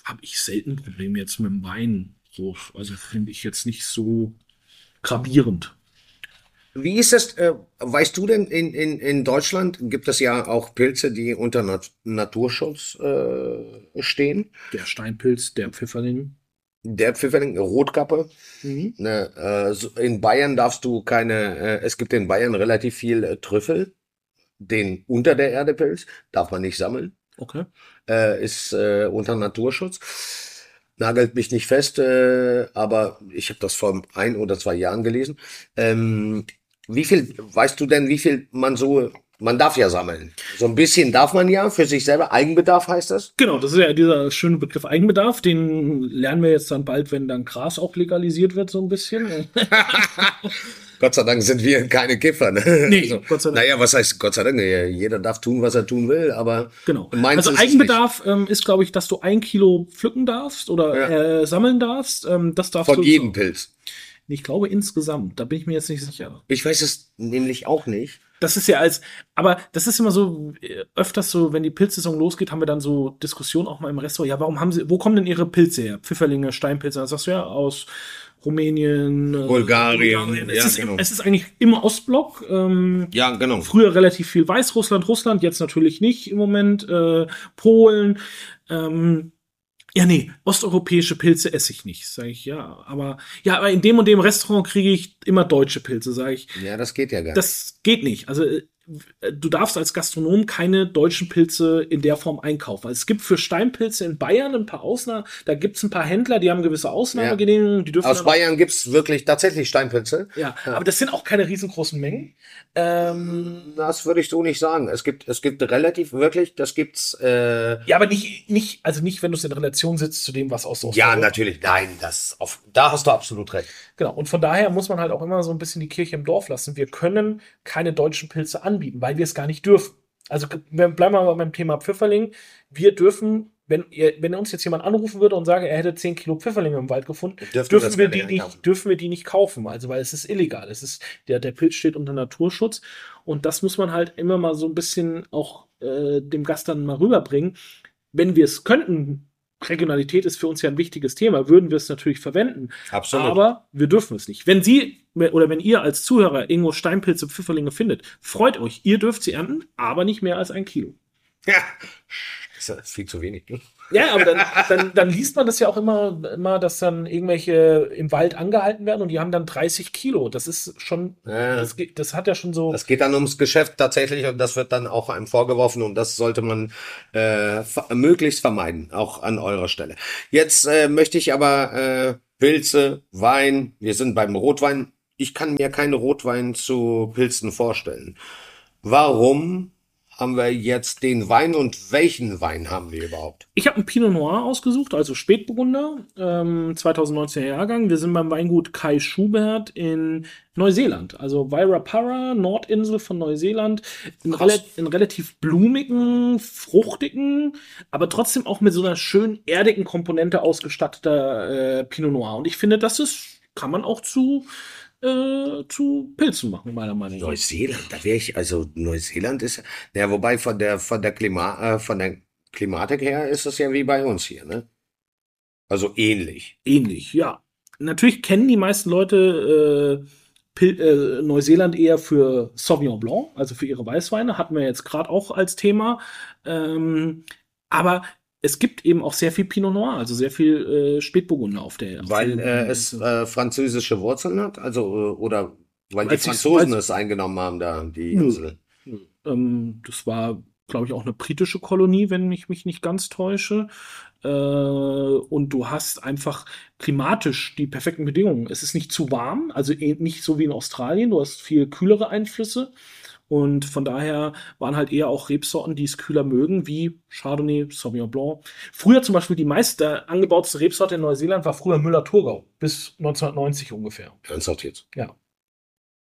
habe ich selten Probleme jetzt mit dem Wein. So, also finde ich jetzt nicht so gravierend. Wie ist das, äh, weißt du denn, in, in, in Deutschland gibt es ja auch Pilze, die unter Nat Naturschutz äh, stehen. Der Steinpilz, der Pfifferling. Der Pfifferling, Rotkappe. Ne, äh, so in Bayern darfst du keine, äh, es gibt in Bayern relativ viel äh, Trüffel, den unter der Erde Pilz, darf man nicht sammeln, Okay. äh, ist unter Naturschutz. Nagelt mich nicht fest, äh, aber ich habe das vor ein oder zwei Jahren gelesen. Ähm, wie viel, weißt du denn, wie viel man so, man darf ja sammeln. So ein bisschen darf man ja für sich selber. Eigenbedarf heißt das? Genau, das ist ja dieser schöne Begriff Eigenbedarf. Den lernen wir jetzt dann bald, wenn dann Gras auch legalisiert wird, so ein bisschen. [laughs] [laughs] Gott sei Dank sind wir keine Kiffer. Ne? Nee, Gott sei Dank. Naja, was heißt Gott sei Dank? Jeder darf tun, was er tun will, aber Genau. Also Eigenbedarf ähm, ist, glaube ich, dass du ein Kilo pflücken darfst oder Ja. äh, sammeln darfst. Ähm, das darfst von du. jedem Pilz. Ich glaube insgesamt. Da bin ich mir jetzt nicht sicher. Ich weiß es nämlich auch nicht. Das ist ja als, aber das ist immer so, äh, öfters so, wenn die Pilzsaison losgeht, haben wir dann so Diskussionen auch mal im Restaurant. Ja, warum haben sie, wo kommen denn ihre Pilze her? Pfifferlinge, Steinpilze, das sagst du ja aus Rumänien, äh, Bulgarien, Es, ja, ist, genau. es ist eigentlich im Ostblock. Ähm, Ja, genau. früher relativ viel Weißrussland, Russland, jetzt natürlich nicht im Moment. Äh, Polen. Ähm, ja, nee, osteuropäische Pilze esse ich nicht, sage ich ja. Aber ja, aber in dem und dem Restaurant kriege ich immer deutsche Pilze, sage ich. Ja, das geht ja gar nicht. Das geht nicht. Also äh, du darfst als Gastronom keine deutschen Pilze in der Form einkaufen. Also es gibt für Steinpilze in Bayern ein paar Ausnahmen. Da gibt es ein paar Händler, die haben gewisse Ausnahmegenehmigungen. Die dürfen Aus Bayern gibt's wirklich tatsächlich Steinpilze. Ja, aber das sind auch keine riesengroßen Mengen. Ähm, Das würde ich so nicht sagen. Es gibt, es gibt relativ wirklich, das gibt's. Äh, ja, aber nicht, nicht, also nicht, wenn du es in Relation setzt zu dem, was aus ja, Osteuropa- natürlich. Nein, das auf, da hast du absolut recht. Genau. Und von daher muss man halt auch immer so ein bisschen die Kirche im Dorf lassen. Wir können keine deutschen Pilze anbieten, weil wir es gar nicht dürfen. Also bleiben wir mal beim Thema Pfifferling. Wir dürfen wenn, ihr, wenn uns jetzt jemand anrufen würde und sage, er hätte 10 Kilo Pfifferlinge im Wald gefunden, Dürfen dürfen, wir die nicht nicht, dürfen wir die nicht kaufen. Also, weil es ist illegal. Es ist, der, der Pilz steht unter Naturschutz. Und das muss man halt immer mal so ein bisschen auch äh, dem Gast dann mal rüberbringen. Wenn wir es könnten, Regionalität ist für uns ja ein wichtiges Thema, würden wir es natürlich verwenden. Absolut. Aber wir dürfen es nicht. Wenn Sie oder wenn ihr als Zuhörer irgendwo Steinpilze, Pfifferlinge findet, freut euch. Ihr dürft sie ernten, aber nicht mehr als ein Kilo. ja. Das ist ja viel zu wenig. Ne? Ja, aber dann, dann, dann liest man das ja auch immer, immer, dass dann irgendwelche im Wald angehalten werden und die haben dann 30 Kilo. Das ist schon, Ja. das, geht- das hat ja schon so. Es geht dann ums Geschäft tatsächlich und das wird dann auch einem vorgeworfen und das sollte man äh, möglichst vermeiden, auch an eurer Stelle. Jetzt äh, möchte ich aber äh, Pilze, Wein, wir sind beim Rotwein. Ich kann mir keinen Rotwein zu Pilzen vorstellen. Warum haben wir jetzt den Wein und welchen Wein haben wir überhaupt? Ich habe einen Pinot Noir ausgesucht, also Spätburgunder, ähm, 2019er Jahrgang. Wir sind beim Weingut Kai Schubert in Neuseeland, also Wairapara, Nordinsel von Neuseeland. In, rela in relativ blumigen, fruchtigen, aber trotzdem auch mit so einer schön erdigen Komponente ausgestatteter äh, Pinot Noir. Und ich finde, das ist, kann man auch zu, äh, zu Pilzen machen, meiner Meinung nach. Neuseeland, da wäre ich, also Neuseeland ist, ja, wobei von der, von der Klima, äh, von der Klimatik her ist es ja wie bei uns hier, ne? Also ähnlich. Ähnlich, ja. Natürlich kennen die meisten Leute äh, Pil äh, Neuseeland eher für Sauvignon Blanc, also für ihre Weißweine, hatten wir jetzt gerade auch als Thema. Ähm, aber es gibt eben auch sehr viel Pinot Noir, also sehr viel äh, Spätburgunder auf der. auf Weil äh, es äh, französische Wurzeln hat, also äh, oder weil die Weil's sich- Franzosen es eingenommen haben, da die Nö. Insel. Ähm, das war, glaube ich, auch eine britische Kolonie, wenn ich mich nicht ganz täusche. Äh, und du hast einfach klimatisch die perfekten Bedingungen. Es ist nicht zu warm, also eh nicht so wie in Australien. Du hast viel kühlere Einflüsse. Und von daher waren halt eher auch Rebsorten, die es kühler mögen, wie Chardonnay, Sauvignon Blanc. Früher zum Beispiel die meiste angebauteste Rebsorte in Neuseeland war früher Müller-Thurgau, bis 1990 ungefähr. Ernsthaft jetzt. Ja.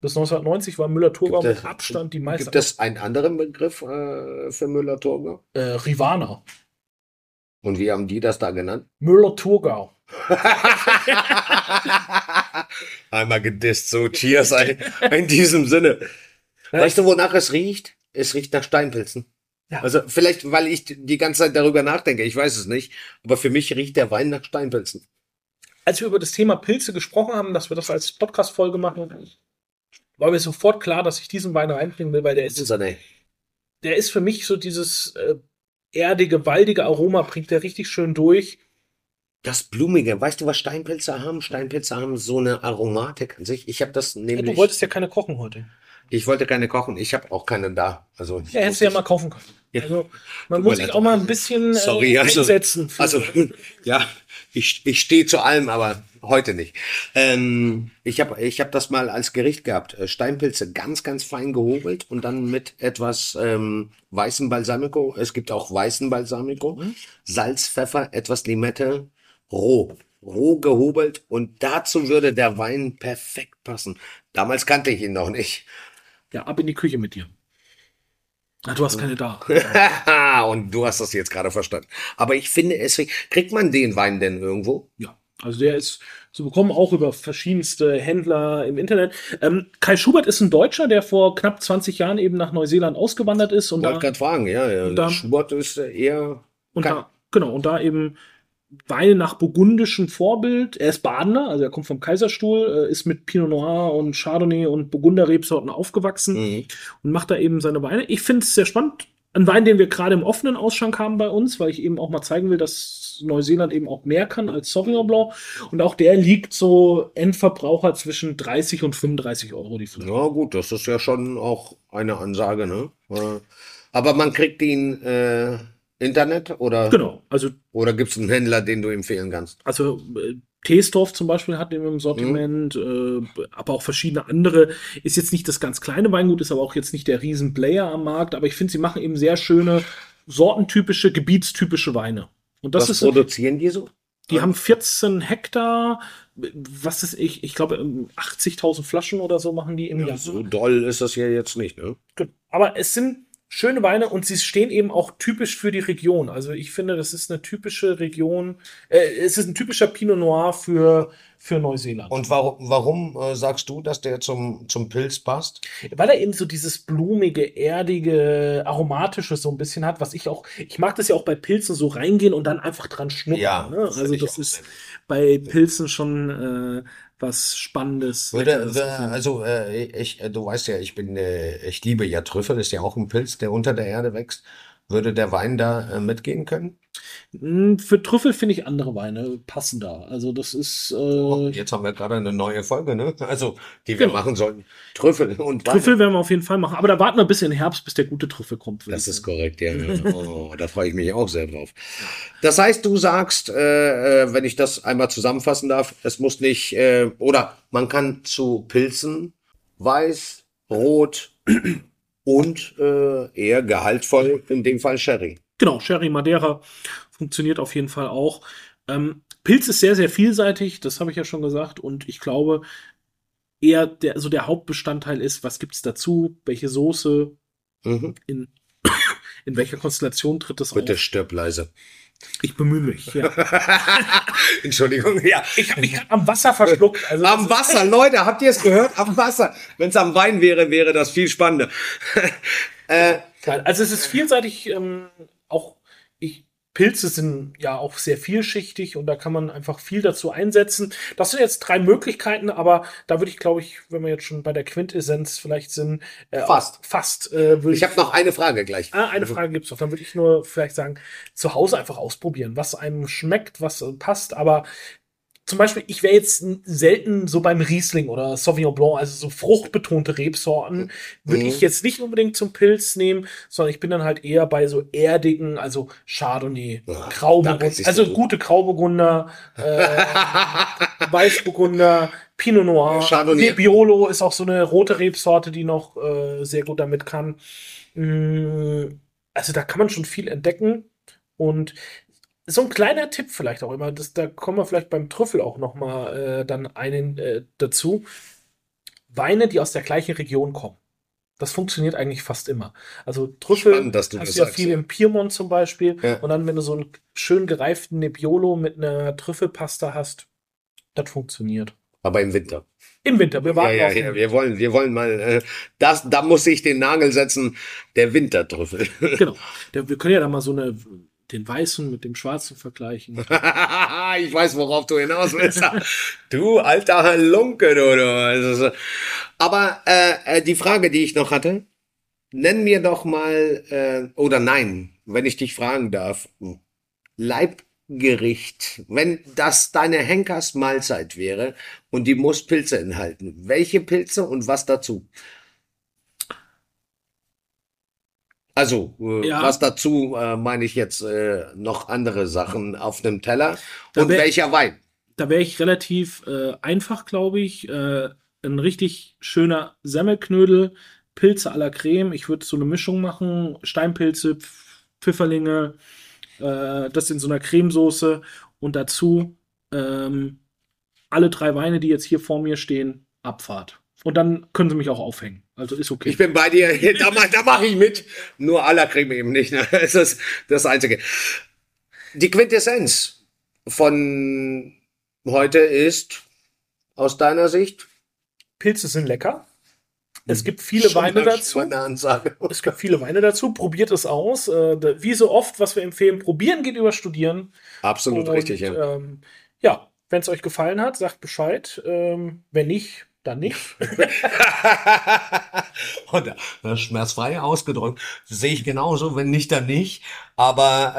Bis 1990 war Müller-Thurgau mit Abstand die meiste. Gibt es einen anderen Begriff äh, für Müller-Thurgau? äh, Rivana. Und wie haben die das da genannt? Müller-Thurgau. [laughs] Einmal gedisst, so cheers in diesem Sinne. Weißt du, wonach es riecht? Es riecht nach Steinpilzen. Ja. Also vielleicht, weil ich die ganze Zeit darüber nachdenke, ich weiß es nicht, aber für mich riecht der Wein nach Steinpilzen. Als wir über das Thema Pilze gesprochen haben, dass wir das als Podcast-Folge machen, war mir sofort klar, dass ich diesen Wein reinbringen will, weil der ist, ne. der ist für mich so dieses äh, erdige, waldige Aroma, bringt der richtig schön durch. Das Blumige, weißt du, was Steinpilze haben? Steinpilze haben so eine Aromatik an sich. Ich habe das Ja, nämlich. du wolltest ja keine kochen heute. Ich wollte keine kochen, ich habe auch keine da. Also Ja, hättest du ja mal kaufen können. Ja. Also, man Tut muss sich auch mal ein bisschen Sorry, äh, also- einsetzen. für- Also, [laughs] ja, ich, ich stehe zu allem, aber heute nicht. Ähm, ich habe ich hab das mal als Gericht gehabt. Äh, Steinpilze ganz, ganz fein gehobelt und dann mit etwas ähm, weißem Balsamico. Es gibt auch weißen Balsamico. Salz, Pfeffer, etwas Limette, roh. Roh gehobelt und dazu würde der Wein perfekt passen. Damals kannte ich ihn noch nicht. Ja, ab in die Küche mit dir. Ah, du hast keine da. [laughs] und du hast das jetzt gerade verstanden. Aber ich finde, es kriegt man den Wein denn irgendwo? Ja, also der ist zu bekommen, auch über verschiedenste Händler im Internet. Ähm, Kai Schubert ist ein Deutscher, der vor knapp 20 Jahren eben nach Neuseeland ausgewandert ist und Wollte gerade fragen, ja, ja. da- Schubert ist eher. und da, genau, und da eben Weine nach burgundischem Vorbild. Er ist Badener, also er kommt vom Kaiserstuhl, äh, ist mit Pinot Noir und Chardonnay und Burgunder-Rebsorten aufgewachsen Mhm. und macht da eben seine Weine. Ich finde es sehr spannend. Ein Wein, den wir gerade im offenen Ausschank haben bei uns, weil ich eben auch mal zeigen will, dass Neuseeland eben auch mehr kann als Sauvignon Blanc. Und auch der liegt so Endverbraucher zwischen 30 und 35 Euro die Flasche. Ja, gut, das ist ja schon auch eine Ansage, ne? Äh, Aber man kriegt ihn äh, Internet oder, Genau. Also, oder gibt es einen Händler, den du empfehlen kannst? also äh, Teesdorf zum Beispiel hat den im Sortiment, äh, aber auch verschiedene andere. Ist jetzt nicht das ganz kleine Weingut, ist aber auch jetzt nicht der Riesenplayer am Markt. Aber ich finde, sie machen eben sehr schöne, sortentypische, gebietstypische Weine. Und das Was ist produzieren die so? Die haben 14 Hektar, was ist ich, ich glaube 80.000 Flaschen oder so machen die im Jahr. So doll ist das ja jetzt nicht, ne? Aber es sind schöne Weine und sie stehen eben auch typisch für die Region. Also ich finde, das ist eine typische Region, äh, es ist ein typischer Pinot Noir für, für Neuseeland. Und warum, warum äh, sagst du, dass der zum, zum Pilz passt? Weil er eben so dieses blumige, erdige, aromatische so ein bisschen hat, was ich auch, ich mag das ja auch bei Pilzen so reingehen und dann einfach dran schnuppern. Ja, ne? Also das ist bei Pilzen schon äh, was Spannendes. Würde, also äh, ich, äh, du weißt ja, ich bin, äh, ich liebe ja Trüffel, ist ja auch ein Pilz, der unter der Erde wächst. Würde der Wein da äh, mitgehen können? Mm, Für Trüffel finde ich andere Weine passender. Also das ist Oh, äh, jetzt haben wir gerade eine neue Folge, ne? Also, die wir Genau. machen sollen. Trüffel und Wein. Trüffel werden wir auf jeden Fall machen. Aber da warten wir bis in den Herbst, bis der gute Trüffel kommt. Das ist korrekt, ja. [laughs] Oh, da freue ich mich auch sehr drauf. Das heißt, du sagst, äh, äh, wenn ich das einmal zusammenfassen darf, es muss nicht, äh, oder man kann zu Pilzen weiß, rot und äh, eher gehaltvoll, in dem Fall Sherry. Genau, Sherry Madeira funktioniert auf jeden Fall auch. Ähm, Pilz ist sehr, sehr vielseitig, das habe ich ja schon gesagt. Und ich glaube, eher der, also der Hauptbestandteil ist, was gibt's dazu, welche Soße, Mhm. in, [coughs] in welcher Konstellation tritt das Bitte auf. stirb leise. Ich bemühe mich. Ja. [laughs] Entschuldigung, ja. Ich habe mich am Wasser verschluckt. Also Am Wasser, Leute, habt ihr es gehört? Am Wasser. Wenn es am Wein wäre, wäre das viel spannender. [laughs] äh, also es ist vielseitig, ähm, auch ich, Pilze sind ja auch sehr vielschichtig und da kann man einfach viel dazu einsetzen. Das sind jetzt drei Möglichkeiten, aber da würde ich, glaube ich, wenn wir jetzt schon bei der Quintessenz vielleicht sind, äh, Fast. fast äh, würde ich habe noch eine Frage gleich. Ah, eine Frage gibt's noch. Dann würde ich nur vielleicht sagen, zu Hause einfach ausprobieren, was einem schmeckt, was passt. Aber zum Beispiel, ich wäre jetzt selten so beim Riesling oder Sauvignon Blanc, also so fruchtbetonte Rebsorten, würde Mhm. ich jetzt nicht unbedingt zum Pilz nehmen, sondern ich bin dann halt eher bei so erdigen, also Chardonnay, Ja, Grauburgunder, also gute Grauburgunder, äh, [laughs] Weißburgunder, Pinot Noir, Chardonnay. Nebbiolo ist auch so eine rote Rebsorte, die noch äh, sehr gut damit kann. Mm, Also da kann man schon viel entdecken und so ein kleiner Tipp vielleicht auch immer, das, da kommen wir vielleicht beim Trüffel auch noch mal äh, dann einen äh, dazu. Weine, die aus der gleichen Region kommen. Das funktioniert eigentlich fast immer. Also Trüffel Spannend, hast das du ja sagst, viel ja. im Piemont zum Beispiel. Ja. Und dann, wenn du so einen schön gereiften Nebbiolo mit einer Trüffelpasta hast, das funktioniert. Aber im Winter. Im Winter, wir Ja, warten ja, den ja, wir wollen, wir wollen mal, äh, das, da muss ich den Nagel setzen, der Wintertrüffel. Genau. [laughs] Der, wir können ja da mal so eine, den weißen mit dem schwarzen vergleichen. [laughs] ich weiß, worauf du hinaus willst. [laughs] du alter Halunke, du. du. Aber äh, äh, die Frage, die ich noch hatte, nenn mir doch mal, äh, oder nein, wenn ich dich fragen darf, Leibgericht, wenn das deine Henkers Mahlzeit wäre und die muss Pilze enthalten, welche Pilze und was dazu? Also, äh, Ja. was dazu äh, meine ich jetzt äh, noch andere Sachen auf einem Teller Da und welcher Wein? Da wäre ich relativ äh, einfach, glaube ich. Äh, ein richtig schöner Semmelknödel, Pilze à la Creme. Ich würde so eine Mischung machen. Steinpilze, Pf- Pfifferlinge, äh, das in so einer Cremesoße und dazu ähm, alle drei Weine, die jetzt hier vor mir stehen, Abfahrt. Und dann können sie mich auch aufhängen. Also ist okay. Ich bin bei dir, [laughs] da, mach- mache ich mit. Nur aller Creme eben nicht. Ne? [laughs] Das ist das Einzige. Die Quintessenz von heute ist aus deiner Sicht Pilze sind lecker. Es gibt viele schon Weine dazu. [laughs] Es gibt viele Weine dazu. Probiert es aus. Äh, wie so oft, was wir empfehlen, probieren geht über studieren. Absolut Und, richtig, ja. Ähm, ja, wenn es euch gefallen hat, sagt Bescheid. Ähm, wenn nicht, dann nicht. [laughs] Und das schmerzfrei ausgedrückt. Sehe ich genauso, wenn nicht, dann nicht. Aber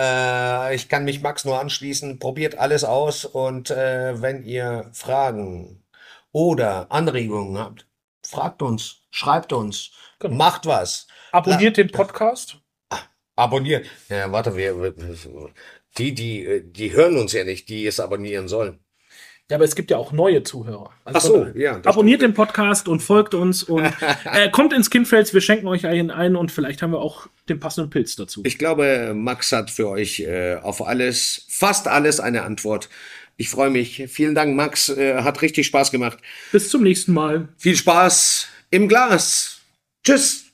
äh, ich kann mich Max nur anschließen. Probiert alles aus und äh, wenn ihr Fragen oder Anregungen habt, fragt uns, schreibt uns, Genau. macht was. Abonniert den Podcast. Abonniert. Ja, warte, wir, wir- die, die, die hören uns ja nicht, die es abonnieren sollen. Ja, aber es gibt ja auch neue Zuhörer. Also Ach so, ja, Abonniert den Podcast und folgt uns und [laughs] äh, kommt ins Kinfels. Wir schenken euch einen ein und vielleicht haben wir auch den passenden Pilz dazu. Ich glaube, Max hat für euch äh, auf alles, fast alles eine Antwort. Ich freue mich. Vielen Dank, Max. Äh, hat richtig Spaß gemacht. Bis zum nächsten Mal. Viel Spaß im Glas. Tschüss.